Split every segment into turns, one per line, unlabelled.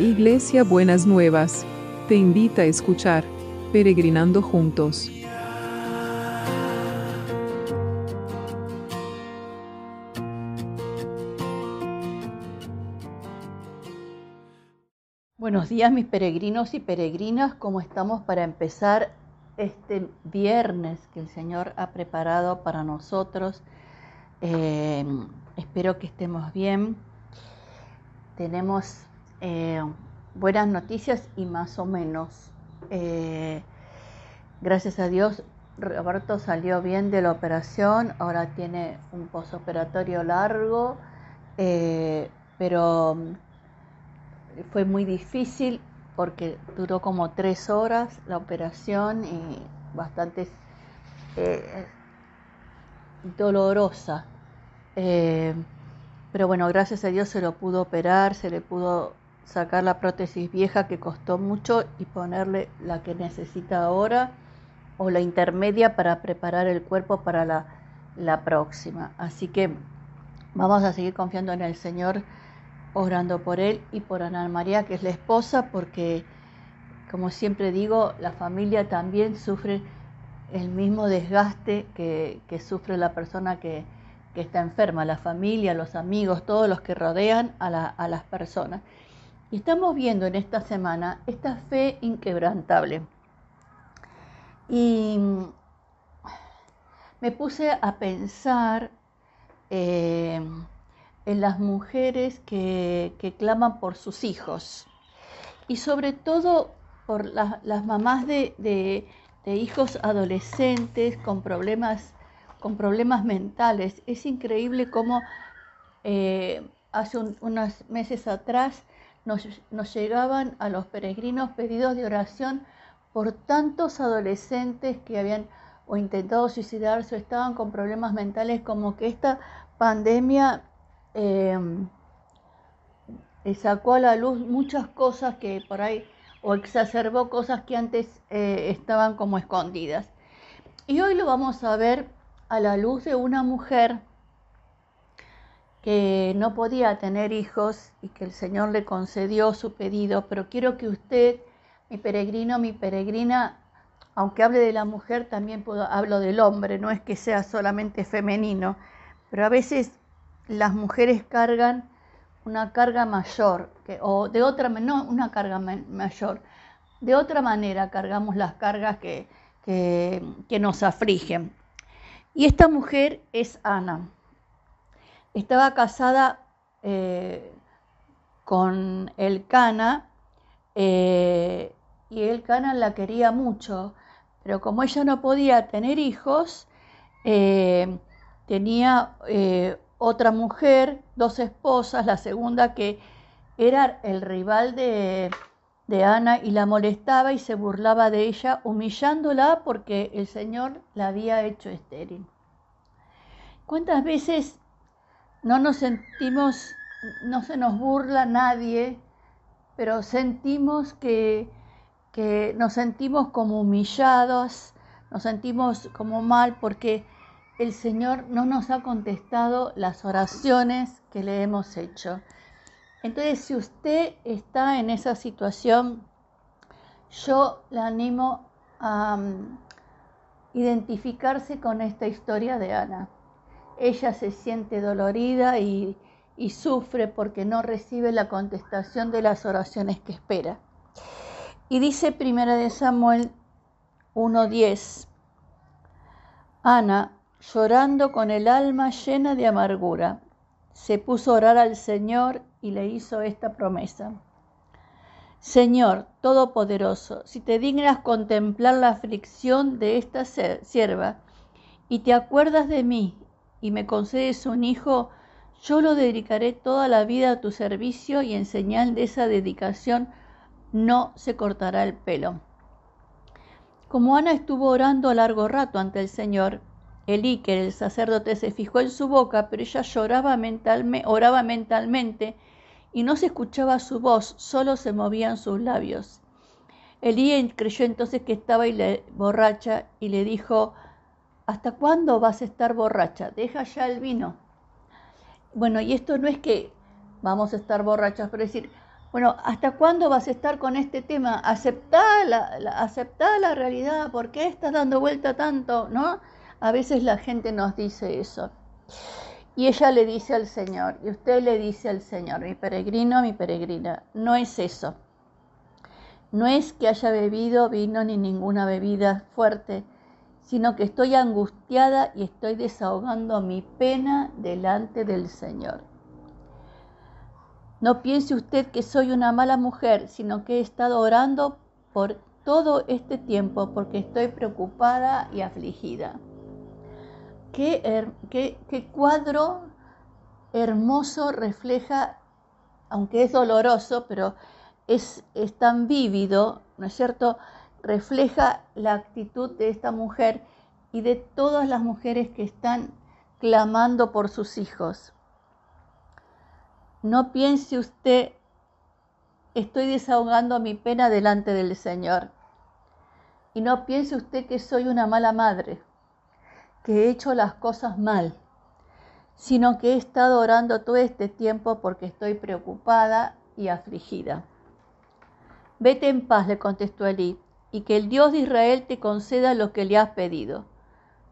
Iglesia Buenas Nuevas, te invita a escuchar Peregrinando Juntos.
Buenos días mis peregrinos y peregrinas, ¿cómo estamos para empezar este viernes que el Señor ha preparado para nosotros? Eh, espero que estemos bien. Tenemos eh, buenas noticias y más o menos. Eh, gracias a Dios, Roberto salió bien de la operación, ahora tiene un posoperatorio largo, eh, pero fue muy difícil porque duró como tres horas la operación y bastante dolorosa. pero bueno, gracias a Dios se lo pudo operar, se le pudo sacar la prótesis vieja que costó mucho y ponerle la que necesita ahora o la intermedia para preparar el cuerpo para la, la próxima. Así que vamos a seguir confiando en el Señor, orando por Él y por Ana María, que es la esposa, porque como siempre digo, la familia también sufre el mismo desgaste que, que sufre la persona que, que, está enferma, la familia, los amigos, todos los que rodean a, la, a las personas. Y estamos viendo en esta semana esta fe inquebrantable. Y me puse a pensar eh, en las mujeres que, claman por sus hijos y sobre todo por las mamás de, hijos adolescentes con problemas, con problemas mentales. Es increíble cómo eh, hace unos meses atrás nos, llegaban a los peregrinos pedidos de oración por tantos adolescentes que habían o intentado suicidarse o estaban con problemas mentales, como que esta pandemia em, eh, sacó a la luz muchas cosas que por ahí, o exacerbó cosas que antes eh, estaban como escondidas. Y hoy lo vamos a ver a la luz de una mujer que no podía tener hijos y que el Señor le concedió su pedido, pero quiero que usted, mi peregrino, mi peregrina, aunque hable de la mujer, también hablo del hombre, no es que sea solamente femenino, pero a veces las mujeres cargan una carga mayor, o de otra, no una carga mayor, de otra manera cargamos las cargas que, que, que nos afligen. Y esta mujer es Ana estaba casada eh, con el Cana eh, y el Cana la quería mucho, pero como ella no podía tener hijos, eh, tenía otra mujer, dos esposas, la segunda que era el rival de, de Ana y la molestaba y se burlaba de ella, humillándola porque el Señor la había hecho estéril. ¿Cuántas veces no nos sentimos, no se nos burla nadie, pero sentimos que, que nos sentimos como humillados, nos sentimos como mal porque el Señor no nos ha contestado las oraciones que le hemos hecho. Entonces, si usted está en esa situación, yo le animo a um, identificarse con esta historia de Ana ella se siente dolorida y, sufre porque no recibe la contestación de las oraciones que espera. Y dice Primera de Samuel 1:10, Ana, llorando con el alma llena de amargura, se puso a orar al Señor y le hizo esta promesa. Señor Todopoderoso, si te dignas contemplar la aflicción de esta sierva y te acuerdas de mí y me concedes un hijo, yo lo dedicaré toda la vida a tu servicio y en señal de esa dedicación no se cortará el pelo. Como Ana estuvo orando a largo rato ante el Señor, Elíquer, el sacerdote, se fijó en su boca, pero ella lloraba oraba mentalmente y no se escuchaba su voz, solo se movían sus labios. Elí creyó entonces que estaba borracha y le dijo, ¿hasta cuándo vas a estar borracha? Deja ya el vino. Bueno, y esto no es que vamos a estar borrachas, pero decir, Bueno, ¿hasta cuándo vas a estar con este tema? Aceptá la, la, la realidad, ¿por qué estás dando vuelta tanto? ¿No? A veces la gente nos dice eso. Y ella le dice al Señor, y usted le dice al Señor, mi peregrino, mi peregrina, no es eso. No es que haya bebido vino ni ninguna bebida fuerte, sino que estoy angustiada y estoy desahogando mi pena delante del Señor. No piense usted que soy una mala mujer, sino que he estado orando por todo este tiempo porque estoy preocupada y afligida. Qué, qué, cuadro hermoso refleja, aunque es doloroso, pero es, es tan vívido, ¿no es cierto? Refleja la actitud de esta mujer y de todas las mujeres que están clamando por sus hijos. No piense usted, estoy desahogando mi pena delante del Señor. Y no piense usted que soy una mala madre, que he hecho las cosas mal, sino que he estado orando todo este tiempo porque estoy preocupada y afligida. Vete en paz, le contestó Elí, y que el Dios de Israel te conceda lo que le has pedido.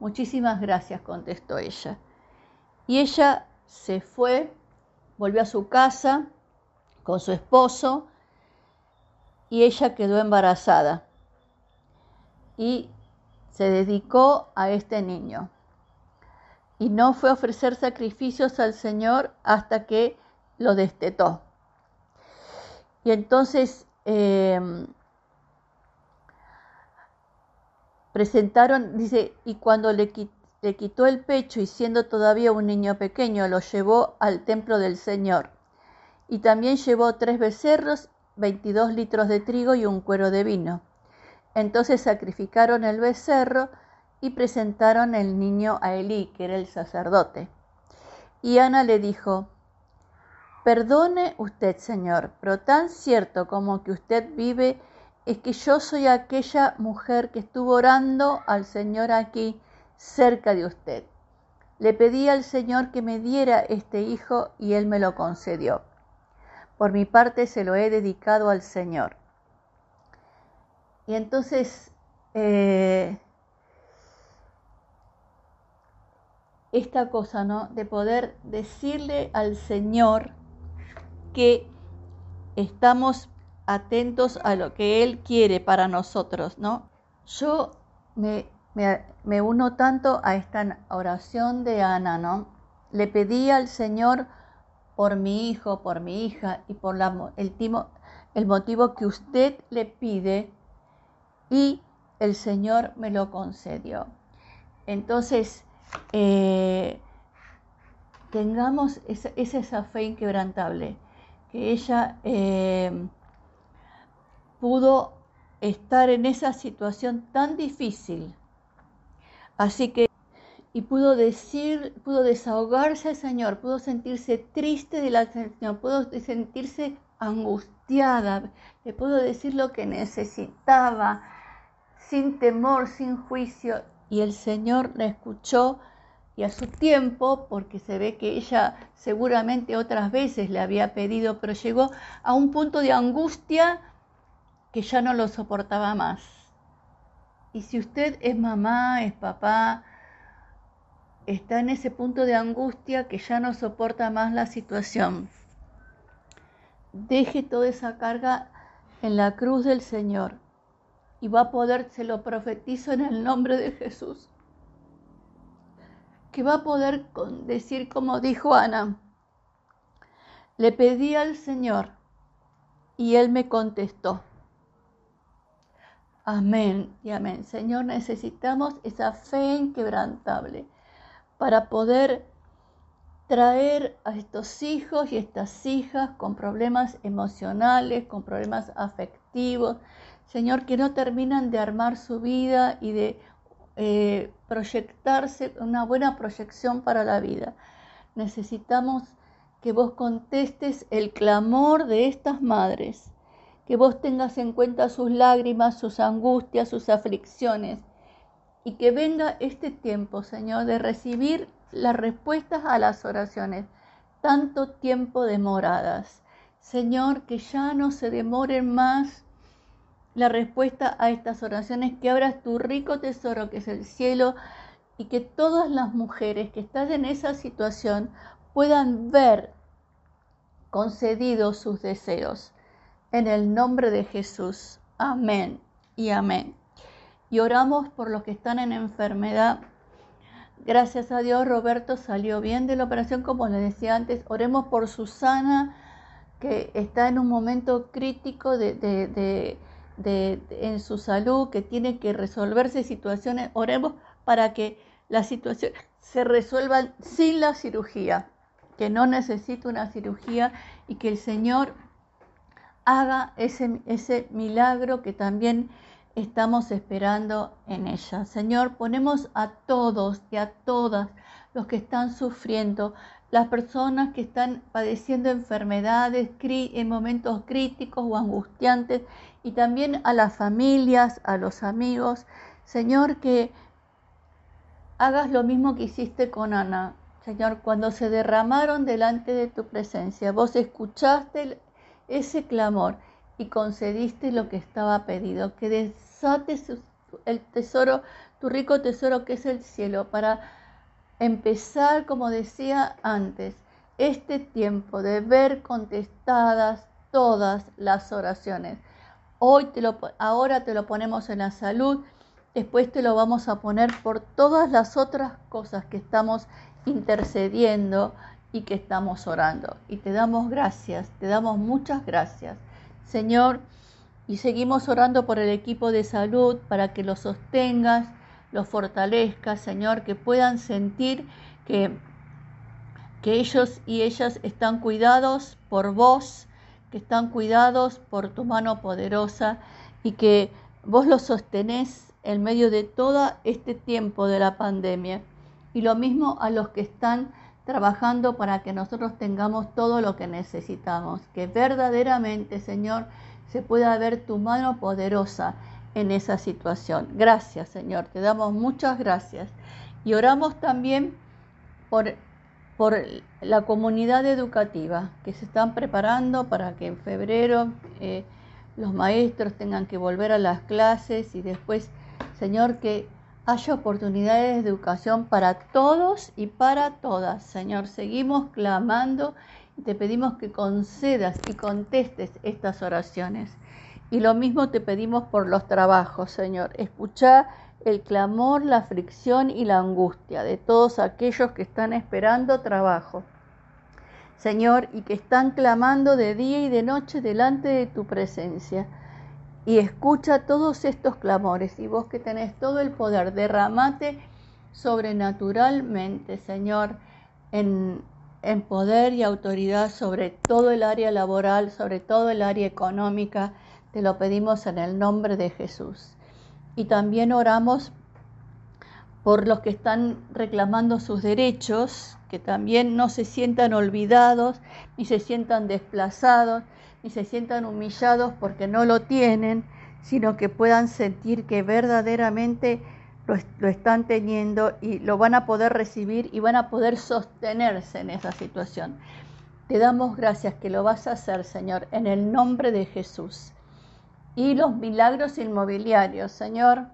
Muchísimas gracias, contestó ella. Y ella se fue volvió a su casa con su esposo y ella quedó embarazada y se dedicó a este niño. Y no fue a ofrecer sacrificios al Señor hasta que lo destetó. Y entonces em, presentaron, dice, y cuando le, le quitó el pecho y siendo todavía un niño pequeño lo llevó al templo del Señor. Y también llevó tres becerros, veintidós litros de trigo y un cuero de vino. Entonces sacrificaron el becerro y presentaron el niño a Elí, que era el sacerdote. Y Ana le dijo, Perdone usted, Señor, pero tan cierto como que usted vive es que yo soy aquella mujer que estuvo orando al Señor aquí cerca de usted. Le pedí al Señor que me diera este hijo y Él me lo concedió. Por mi parte se lo he dedicado al Señor. Y entonces, eh, esta cosa, ¿no? De poder decirle al Señor que estamos atentos a lo que Él quiere para nosotros, ¿no? Yo me me, uno tanto a esta oración de Ana, ¿no? Le pedí al Señor por mi hijo, por mi hija y por el, el motivo que usted le pide y el Señor me lo concedió. Entonces, eh, tengamos esa, esa, fe inquebrantable, que ella eh, pudo estar en esa situación tan difícil. Así que, y pudo decir, pudo desahogarse al Señor, pudo sentirse triste de la Señor, pudo sentirse angustiada, le pudo decir lo que necesitaba, sin temor, sin juicio, y el Señor la escuchó y a su tiempo, porque se ve que ella seguramente otras veces le había pedido, pero llegó a un punto de angustia que ya no lo soportaba más. Y si usted es mamá, es papá, está en ese punto de angustia que ya no soporta más la situación, deje toda esa carga en la cruz del Señor y va a poder, se lo profetizo en el nombre de Jesús, que va a poder decir como dijo Ana, le pedí al Señor y Él me contestó. Amén y amén. Señor, necesitamos esa fe inquebrantable para poder traer a estos hijos y estas hijas con problemas emocionales, con problemas afectivos. Señor, que no terminan de armar su vida y de eh, proyectarse, una buena proyección para la vida. Necesitamos que vos contestes el clamor de estas madres que vos tengas en cuenta sus lágrimas, sus angustias, sus aflicciones, y que venga este tiempo, Señor, de recibir las respuestas a las oraciones, tanto tiempo demoradas. Señor, que ya no se demoren más la respuesta a estas oraciones, que abras tu rico tesoro que es el cielo y que todas las mujeres que están en esa situación puedan ver concedidos sus deseos. En el nombre de Jesús. Amén y amén. Y oramos por los que están en enfermedad. Gracias a Dios, Roberto salió bien de la operación, como le decía antes. Oremos por Susana que está en un momento crítico de, en su salud, que tiene que resolverse situaciones. Oremos para que las situaciones se resuelvan sin la cirugía, que no necesite una cirugía y que el Señor haga ese, ese milagro que también estamos esperando en ella. Señor, ponemos a todos y a todas los que están sufriendo las personas que están padeciendo enfermedades en momentos críticos o angustiantes y también a las familias, a los amigos. Señor, que hagas lo mismo que hiciste con Ana. Señor, cuando se derramaron delante de tu presencia, vos escuchaste ese clamor y concediste lo que estaba pedido, que desates el tesoro, tu rico tesoro que es el cielo, para empezar, como decía antes, este tiempo de ver contestadas todas las oraciones. Hoy te lo, ahora te lo ponemos en la salud, después te lo vamos a poner por todas las otras cosas que estamos intercediendo y que estamos orando. Y te damos gracias, te damos muchas gracias, Señor. Y seguimos orando por el equipo de salud para que lo sostengas, los fortalezca, Señor, que puedan sentir que, que ellos y ellas están cuidados por vos, que están cuidados por tu mano poderosa y que vos los sostenés en medio de todo este tiempo de la pandemia. Y lo mismo a los que están trabajando para que nosotros tengamos todo lo que necesitamos, que verdaderamente, Señor, se pueda ver tu mano poderosa en esa situación. Gracias, Señor, te damos muchas gracias. Y oramos también por, por la comunidad educativa que se están preparando para que en febrero eh, los maestros tengan que volver a las clases y después, Señor, que haya oportunidades de educación para todos y para todas. Señor, seguimos clamando y te pedimos que concedas y contestes estas oraciones. Y lo mismo te pedimos por los trabajos, Señor. Escucha el clamor, la aflicción y la angustia de todos aquellos que están esperando trabajo. Señor, y que están clamando de día y de noche delante de tu presencia. Y escucha todos estos clamores. Y vos que tenés todo el poder, derramate sobrenaturalmente, Señor, en, en poder y autoridad sobre todo el área laboral, sobre todo el área económica te lo pedimos en el nombre de Jesús. Y también oramos por los que están reclamando sus derechos, que también no se sientan olvidados, ni se sientan desplazados, ni se sientan humillados porque no lo tienen, sino que puedan sentir que verdaderamente lo, lo, están teniendo y lo van a poder recibir y van a poder sostenerse en esa situación. Te damos gracias que lo vas a hacer, Señor, en el nombre de Jesús y los milagros inmobiliarios. Señor,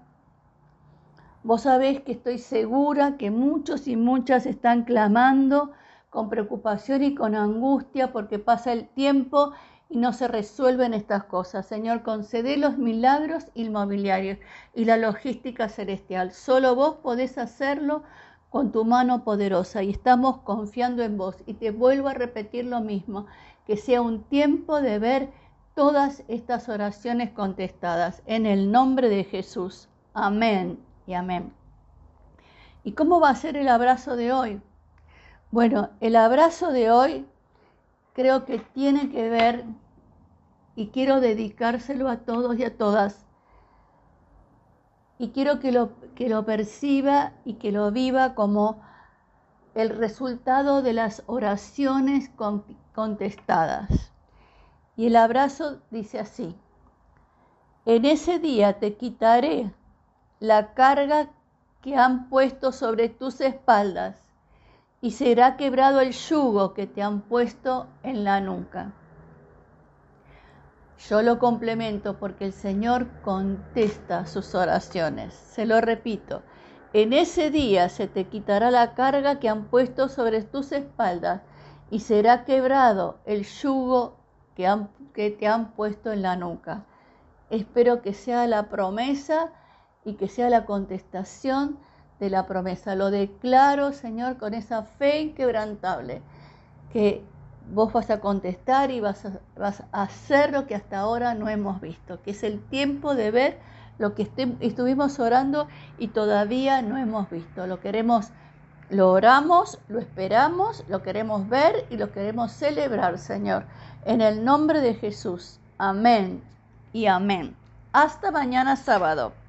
vos sabés que estoy segura que muchos y muchas están clamando con preocupación y con angustia porque pasa el tiempo y no se resuelven estas cosas. Señor, concede los milagros inmobiliarios y la logística celestial. Solo vos podés hacerlo con tu mano poderosa y estamos confiando en vos. Y te vuelvo a repetir lo mismo, que sea un tiempo de ver todas estas oraciones contestadas en el nombre de Jesús. Amén y amén. ¿Y cómo va a ser el abrazo de hoy? Bueno, el abrazo de hoy creo que tiene que ver, y quiero dedicárselo a todos y a todas, y quiero que lo, que lo perciba y que lo viva como el resultado de las oraciones contestadas. Y el abrazo dice así, en ese día te quitaré la carga que han puesto sobre tus espaldas y será quebrado el yugo que te han puesto en la nuca. Yo lo complemento porque el Señor contesta sus oraciones. Se lo repito, en ese día se te quitará la carga que han puesto sobre tus espaldas y será quebrado el yugo que, te han puesto en la nuca. Espero que sea la promesa y que sea la contestación de la promesa. Lo declaro, Señor, con esa fe inquebrantable, que vos vas a contestar y vas a, hacer lo que hasta ahora no hemos visto, que es el tiempo de ver lo que estuvimos orando y todavía no hemos visto. Lo queremos, lo oramos, lo esperamos, lo queremos ver y lo queremos celebrar, Señor. En el nombre de Jesús. Amén y amén. Hasta mañana sábado.